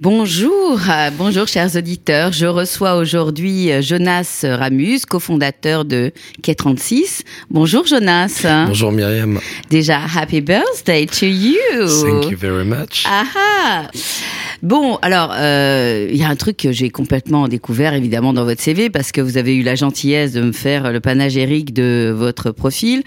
Bonjour, euh, bonjour chers auditeurs. Je reçois aujourd'hui euh, Jonas Ramus, cofondateur de K36. Bonjour Jonas. Bonjour Myriam. Déjà, happy birthday to you. Thank you very much. Ah ah. Bon, alors, euh, il y a un truc que j'ai complètement découvert évidemment dans votre CV parce que vous avez eu la gentillesse de me faire le panagérique de votre profil.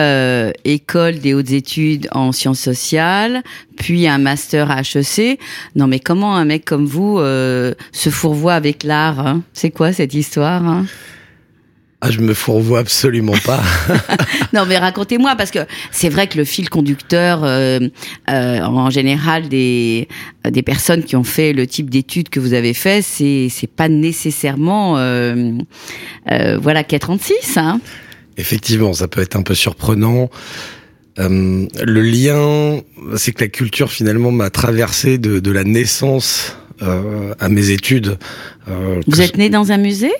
Euh, école des hautes études en sciences sociales, puis un master à HEC. Non mais comment un mec comme vous euh, se fourvoie avec l'art hein? C'est quoi cette histoire hein? Ah, je me fourvoie absolument pas. Non mais racontez-moi parce que c'est vrai que le fil conducteur euh, euh, en général des des personnes qui ont fait le type d'études que vous avez fait, c'est c'est pas nécessairement euh, voilà K36 hein. Effectivement, ça peut être un peu surprenant. Euh, le lien, c'est que la culture finalement m'a traversé de, de la naissance euh, à mes études. Euh, Vous êtes né dans un musée?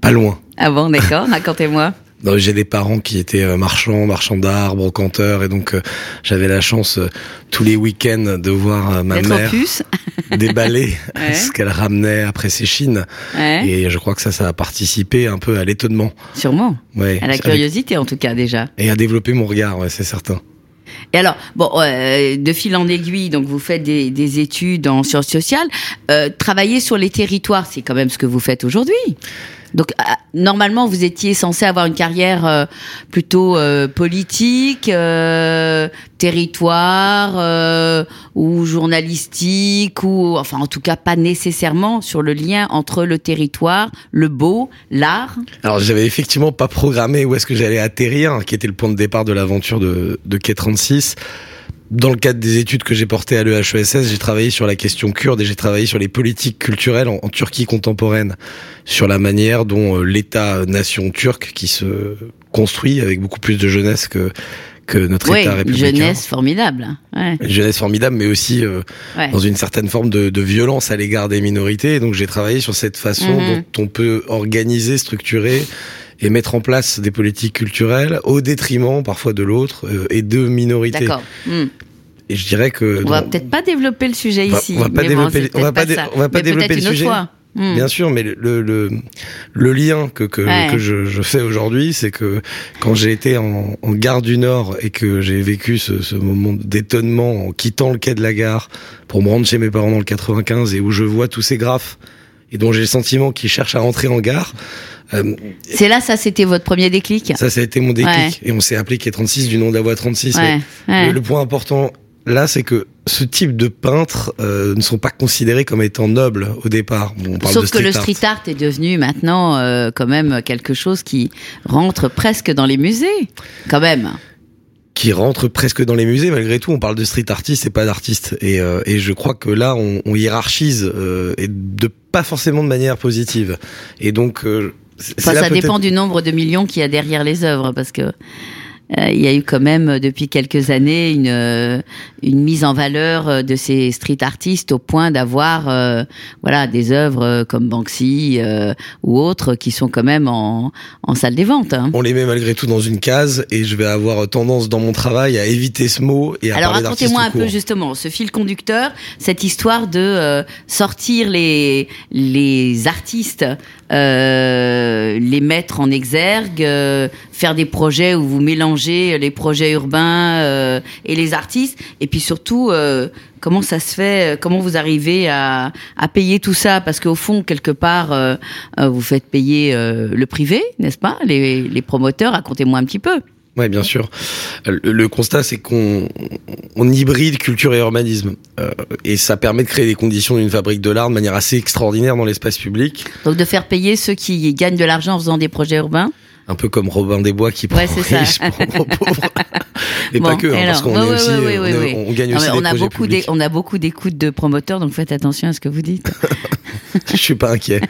Pas loin. Ah bon d'accord, racontez-moi. J'ai des parents qui étaient euh, marchands, marchands d'art, brocanteurs, et donc euh, j'avais la chance euh, tous les week-ends de voir euh, ma mère déballer Ouais. ce qu'elle ramenait après ses chines. ouais, Et je crois que ça, ça a participé un peu à l'étonnement. sûrement. Ouais. À la curiosité en tout cas déjà. Et à développer mon regard, c'est certain. Et alors, bon, euh, de fil en aiguille, donc vous faites des, des études en sciences sociales, euh, travailler sur les territoires, c'est quand même ce que vous faites aujourd'hui. Donc, ah, normalement, vous étiez censé avoir une carrière euh, plutôt euh, politique, euh, territoire euh, ou journalistique, ou enfin, en tout cas, pas nécessairement sur le lien entre le territoire, le beau, l'art. Alors j'avais effectivement pas programmé où est-ce que j'allais atterrir, hein, qui était le point de départ de l'aventure de, de K36. Dans le cadre des études que j'ai portées à l'EHESS, j'ai travaillé sur la question kurde et j'ai travaillé sur les politiques culturelles en, en Turquie contemporaine, sur la manière dont euh, l'État-nation turc, qui se construit avec beaucoup plus de jeunesse que, que notre Oui, État une républicain. jeunesse formidable. Ouais, Une jeunesse formidable, mais aussi euh, ouais. dans une certaine forme de, de violence à l'égard des minorités. Et donc j'ai travaillé sur cette façon Mhm. dont on peut organiser, structurer et mettre en place des politiques culturelles au détriment parfois de l'autre euh, et de minorités. D'accord. Hmm. Et je dirais que On va peut-être pas développer le sujet va- ici. on va pas mais développer- on va pas dé- on va pas développer le sujet. fois. Hmm. Bien sûr, mais le, le, le lien que, que, Ouais. que je, je fais aujourd'hui, c'est que quand j'ai été en, en gare du Nord et que j'ai vécu ce, ce moment d'étonnement en quittant le quai de la gare pour me rendre chez mes parents dans le 95 et où je vois tous ces graphes et dont j'ai le sentiment qu'ils cherchent à rentrer en gare, euh, C'est là, ça, c'était votre premier déclic. ça, ça a été mon déclic. Ouais. Et on s'est appelé quai 36 du nom de la voie 36. mais Ouais, le, le point important là, c'est que ce type de peintres euh, ne sont pas considérés comme étant nobles au départ. Bon, on parle Sauf de que le street art est devenu maintenant euh, quand même quelque chose qui rentre presque dans les musées, quand même. qui rentre presque dans les musées. Malgré tout, on parle de street artist et pas d'artiste. Et, euh, et je crois que là, on, on hiérarchise euh, et de pas forcément de manière positive. Et donc, euh, Enfin, ça dépend du nombre de millions qu'il y a derrière les œuvres, parce que il y a eu quand même euh, depuis quelques années une euh, une mise en valeur euh, de ces street artistes au point d'avoir euh, voilà des œuvres euh, comme Banksy euh, ou autres qui sont quand même en en salle des ventes. hein. On les met malgré tout dans une case et je vais avoir tendance dans mon travail à éviter ce mot et à Alors racontez-moi un peu justement ce fil conducteur, cette histoire de euh, sortir les les artistes, euh, les mettre en exergue, euh, faire des projets où vous mélangez les projets urbains euh, et les artistes, et puis surtout euh, comment ça se fait, euh, comment vous arrivez à, à payer tout ça, parce qu'au fond quelque part euh, euh, vous faites payer euh, le privé, n'est-ce pas, les, les promoteurs. Racontez-moi un petit peu. Ouais, bien sûr. Le, le constat, c'est qu'on on hybride culture et urbanisme. Euh, et ça permet de créer des conditions d'une fabrique de l'art de manière assez extraordinaire dans l'espace public. Donc de faire payer ceux qui gagnent de l'argent en faisant des projets urbains? Un peu comme Robin des Bois qui prend Ouais, riche pour pauvres. Et Bon, pas que, hein, alors, parce qu'on ouais, est ouais, aussi, ouais, on, est- on gagne Non, aussi mais des a beaucoup on a beaucoup d'écoutes de promoteurs, donc faites attention à ce que vous dites. Je suis pas inquiet.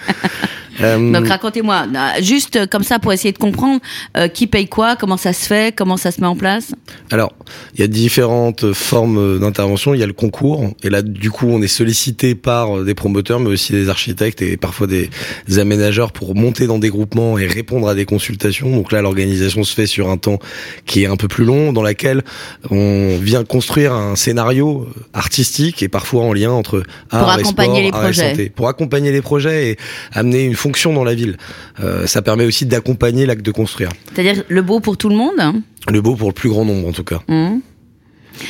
Euh, Donc racontez-moi, euh, juste euh, comme ça pour essayer de comprendre euh, qui paye quoi, comment ça se fait, comment ça se met en place. Alors, il y a différentes formes d'intervention. Il y a le concours, et là, du coup, on est sollicité par des promoteurs, mais aussi des architectes et parfois des, des aménageurs pour monter dans des groupements et répondre à des consultations. Donc là, l'organisation se fait sur un temps qui est un peu plus long, dans laquelle on vient construire un scénario artistique et parfois en lien entre art Pour et accompagner sport, les art et projets. santé. Pour accompagner les projets et amener une fonction dans la ville. Euh, ça permet aussi d'accompagner l'acte de construire. C'est-à-dire le beau pour tout le monde. hein. Le beau pour le plus grand nombre, en tout cas. Mhm.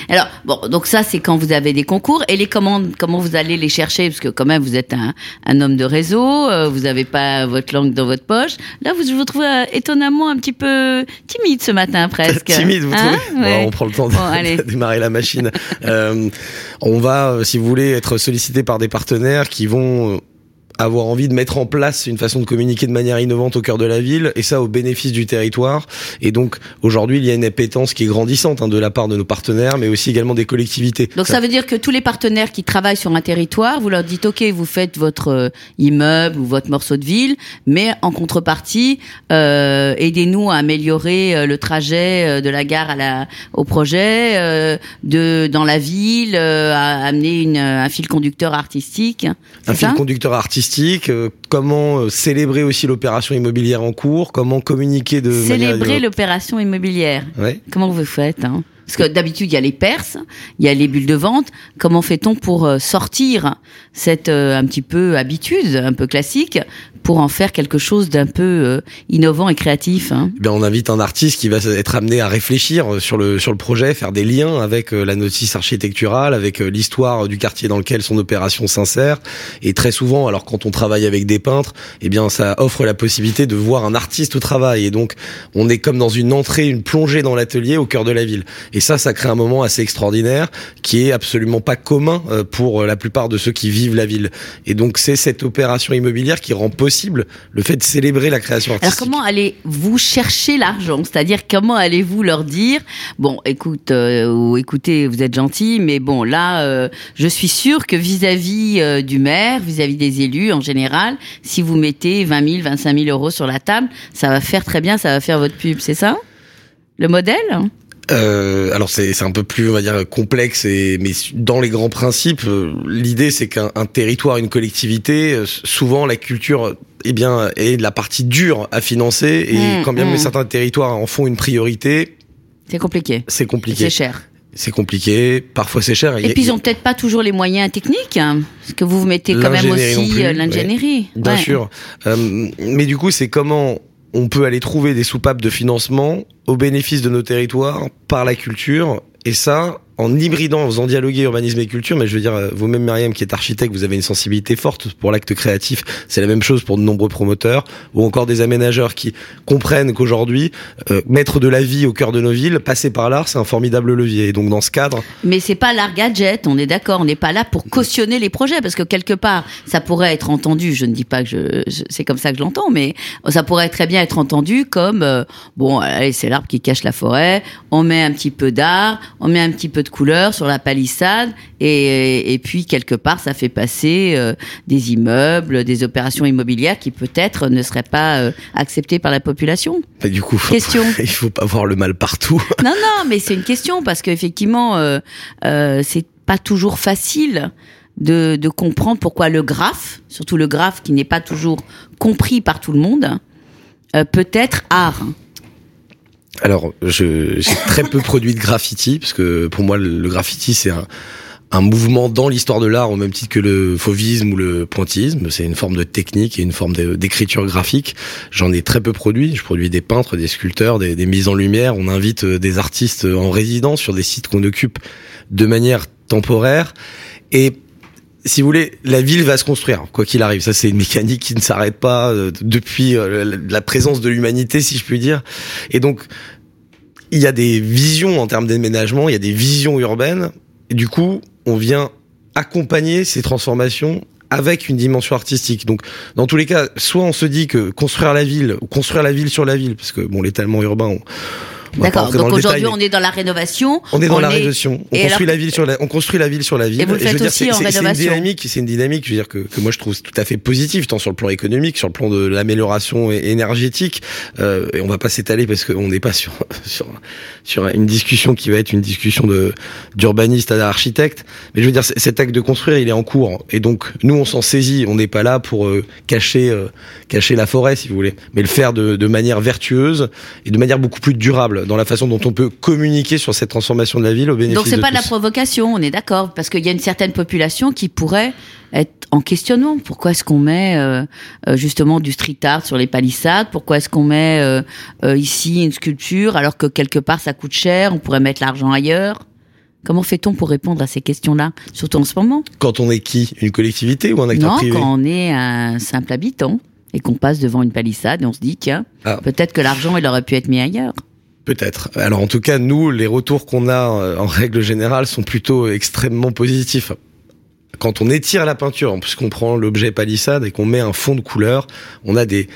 Alors bon, donc ça c'est quand vous avez des concours et les commandes, comment vous allez les chercher? Parce que quand même vous êtes un, un homme de réseau, euh, vous n'avez pas votre langue dans votre poche. Là vous je vous trouve euh, étonnamment un petit peu timide ce matin presque. Timide, vous Hein trouvez? Ouais. Bon, On prend le temps de Bon, démarrer la machine. Euh, on va, si vous voulez, être sollicité par des partenaires qui vont avoir envie de mettre en place une façon de communiquer de manière innovante au cœur de la ville, et ça au bénéfice du territoire. Et donc, aujourd'hui, il y a une appétence qui est grandissante hein, de la part de nos partenaires, mais aussi également des collectivités. Donc ça veut dire que tous les partenaires qui travaillent sur un territoire, vous leur dites ok, vous faites votre euh, immeuble ou votre morceau de ville, mais en contrepartie, euh, aidez-nous à améliorer euh, le trajet de la gare à la, au projet, euh, de dans la ville, euh, à amener une, un fil conducteur artistique. un fil conducteur artistique, euh, comment euh, célébrer aussi l'opération immobilière en cours, comment communiquer de Célébrer l'opération immobilière. Ouais. Comment vous faites hein? Parce que d'habitude, il y a les perses, il y a les bulles de vente. Comment fait-on pour euh, sortir cette euh, un petit peu habitude, un peu classique, pour en faire quelque chose d'un peu euh, innovant et créatif hein? Eh bien, on invite un artiste qui va être amené à réfléchir euh, sur le sur le projet, faire des liens avec euh, la notice architecturale, avec l'histoire du quartier dans lequel son opération s'insère. Et très souvent, alors quand on travaille avec des peintres, eh bien, ça offre la possibilité de voir un artiste au travail. Et donc, on est comme dans une entrée, une plongée dans l'atelier au cœur de la ville. Ça, ça crée un moment assez extraordinaire qui est absolument pas commun euh, pour euh, la plupart de ceux qui vivent la ville. Et donc, c'est cette opération immobilière qui rend possible le fait de célébrer la création Alors artistique. comment allez-vous chercher l'argent? C'est-à-dire comment allez-vous leur dire bon, écoute, euh, ou écoutez, vous êtes gentil, mais bon là, euh, je suis sûr que vis-à-vis euh, du maire, vis-à-vis des élus en général, si vous mettez 20 000, 25 000 euros sur la table, ça va faire très bien, ça va faire votre pub, c'est ça? Le modèle? Euh, alors c'est un peu plus on va dire complexe et mais dans les grands principes euh, l'idée c'est qu'un un territoire une collectivité euh, souvent la culture eh bien est la partie dure à financer et Mmh, quand bien même mmh. certains territoires en font une priorité C'est compliqué. c'est compliqué C'est cher. c'est compliqué parfois c'est cher Et a- puis ils ont peut-être pas toujours les moyens techniques, hein, parce que vous vous mettez quand même aussi ouais. l'ingénierie. Bien Ouais. sûr. Euh, mais du coup, c'est comment on peut aller trouver des soupapes de financement au bénéfice de nos territoires par la culture. Et ça, en hybridant, en faisant dialoguer urbanisme et culture, mais je veux dire, euh, vous-même, Myriam, qui est architecte, vous avez une sensibilité forte pour l'acte créatif. C'est la même chose pour de nombreux promoteurs, ou encore des aménageurs qui comprennent qu'aujourd'hui, euh, mettre de la vie au cœur de nos villes, passer par l'art, c'est un formidable levier. Et donc, dans ce cadre, Mais c'est pas l'art gadget, on est d'accord, on n'est pas là pour cautionner les projets, parce que quelque part, ça pourrait être entendu, je ne dis pas que c'est comme ça que je l'entends, mais ça pourrait très bien être entendu comme, euh, bon, allez, c'est l'arbre qui cache la forêt, on met un petit peu d'art, on met un petit peu de couleur sur la palissade, et, et puis quelque part, ça fait passer euh, des immeubles, des opérations immobilières qui peut-être ne seraient pas euh, acceptées par la population. du coup, faut- Question. il faut pas voir le mal partout. Non, non, mais c'est une question parce qu'effectivement, euh, euh, c'est pas toujours facile de, de comprendre pourquoi le graphe, surtout le graphe qui n'est pas toujours compris par tout le monde, peut être art. Alors, j'ai très peu produit de graffiti, parce que pour moi, le, graffiti, c'est un, un mouvement dans l'histoire de l'art, au même titre que le fauvisme ou le pointillisme. C'est une forme de technique et une forme d'écriture graphique. J'en ai très peu produit. Je produis des peintres, des sculpteurs, des, des mises en lumière. On invite euh, des artistes en résidence sur des sites qu'on occupe de manière temporaire. Et si vous voulez, la ville va se construire, quoi qu'il arrive. Ça, c'est une mécanique qui ne s'arrête pas euh, depuis euh, la- présence de l'humanité, si je puis dire. Et donc, il y a des visions en termes d'aménagement, il y a des visions urbaines. Et du coup, on vient accompagner ces transformations avec une dimension artistique. Donc, dans tous les cas, soit on se dit que construire la ville, ou construire la ville sur la ville, parce que bon, l'étalement urbain, D'accord. Donc aujourd'hui, on est dans la rénovation. on est dans la est- rénovation. On Et construit alors- la ville sur la, on construit la ville sur la ville. Et vous le faites dire, aussi c'est- en c'est- c'est une dynamique, c'est une dynamique, je veux dire que, que moi je trouve tout à fait positive, tant sur le plan économique, sur le plan de l'amélioration énergétique. Euh, et on va pas s'étaler parce qu'on n'est pas sur, sur sur une discussion qui va être une discussion de d'urbaniste à d'architecte. Mais je veux dire, cet acte de construire, il est en cours. Et donc nous, on s'en saisit. On n'est pas là pour euh, cacher euh, cacher la forêt, si vous voulez, mais le faire de, de manière vertueuse et de manière beaucoup plus durable dans la façon dont on peut communiquer sur cette transformation de la ville au bénéfice Donc c'est de pas de la provocation, on est d'accord, parce qu'il y a une certaine population qui pourrait être en questionnement. Pourquoi est-ce qu'on met euh, euh, justement du street art sur les palissades? Pourquoi est-ce qu'on met euh, euh, ici une sculpture alors que quelque part ça coûte cher On pourrait mettre l'argent ailleurs? Comment fait-on pour répondre à ces questions-là, surtout en ce moment? Quand on est qui? Une collectivité ou un acteur Non, privé? quand on est un simple habitant et qu'on passe devant une palissade et on se dit tiens, Ah. peut-être que l'argent il aurait pu être mis ailleurs. Peut-être. Alors en tout cas, nous, les retours qu'on a euh, en règle générale sont plutôt extrêmement positifs. Quand on étire la peinture, puisqu'on prend l'objet palissade et qu'on met un fond de couleur, on a des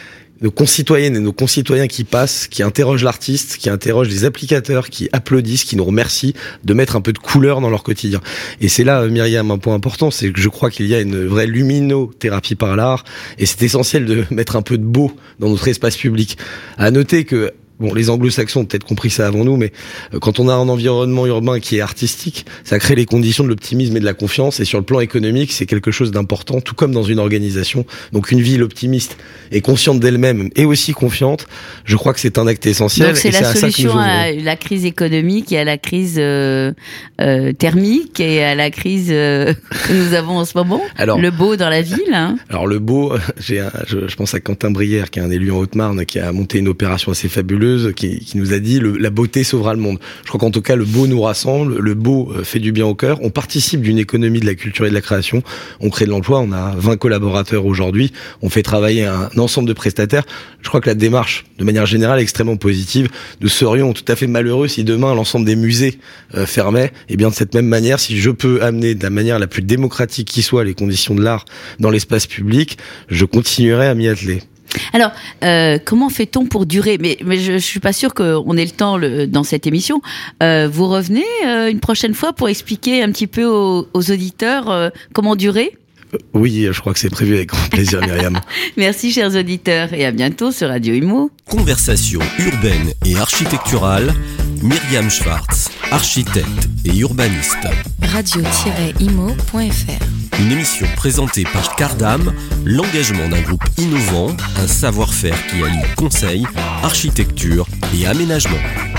nos concitoyennes et nos concitoyens qui passent, qui interrogent l'artiste, qui interrogent les applicateurs, qui applaudissent, qui nous remercient de mettre un peu de couleur dans leur quotidien. Et c'est là, euh, Myriam, un point important, c'est que je crois qu'il y a une vraie luminothérapie par l'art, et c'est essentiel de mettre un peu de beau dans notre espace public. À noter que Bon, les anglo-saxons ont peut-être compris ça avant nous, mais euh, quand on a un environnement urbain qui est artistique, ça crée les conditions de l'optimisme et de la confiance. Et sur le plan économique, c'est quelque chose d'important, tout comme dans une organisation. Donc une ville optimiste et consciente d'elle-même et aussi confiante, je crois que c'est un acte essentiel. Donc c'est la solution à la crise économique et à la crise euh, euh, thermique et à la crise euh, que nous avons en ce moment. Alors, Le beau dans la ville. Hein. Alors le beau, j'ai je, je pense à Quentin Brière, qui est un élu en Haute-Marne, qui a monté une opération assez fabuleuse, qui, nous a dit la beauté sauvera le monde. Je crois qu'en tout cas le beau nous rassemble, le beau euh, fait du bien au cœur. On participe d'une économie de la culture et de la création. On crée de l'emploi. On a 20 collaborateurs aujourd'hui. On fait travailler un, ensemble de prestataires. Je crois que la démarche, de manière générale, est extrêmement positive. Nous serions tout à fait malheureux si demain l'ensemble des musées euh, fermaient. Et bien de cette même manière, si je peux amener de la manière la plus démocratique qui soit les conditions de l'art dans l'espace public, je continuerai à m'y atteler. Alors, euh, comment fait-on pour durer? Mais, mais je, je suis pas sûre qu'on ait le temps le, dans cette émission. Euh, vous revenez euh, une prochaine fois pour expliquer un petit peu aux, aux auditeurs euh, comment durer? Oui, je crois que c'est prévu avec grand plaisir, Myriam. Merci, chers auditeurs, et à bientôt sur Radio Imo. Conversation urbaine et architecturale, Myriam Schwartz, architecte et urbaniste. radio-imo.fr Une émission présentée par Cardam, l'engagement d'un groupe innovant, un savoir-faire qui allie conseil, architecture et aménagement.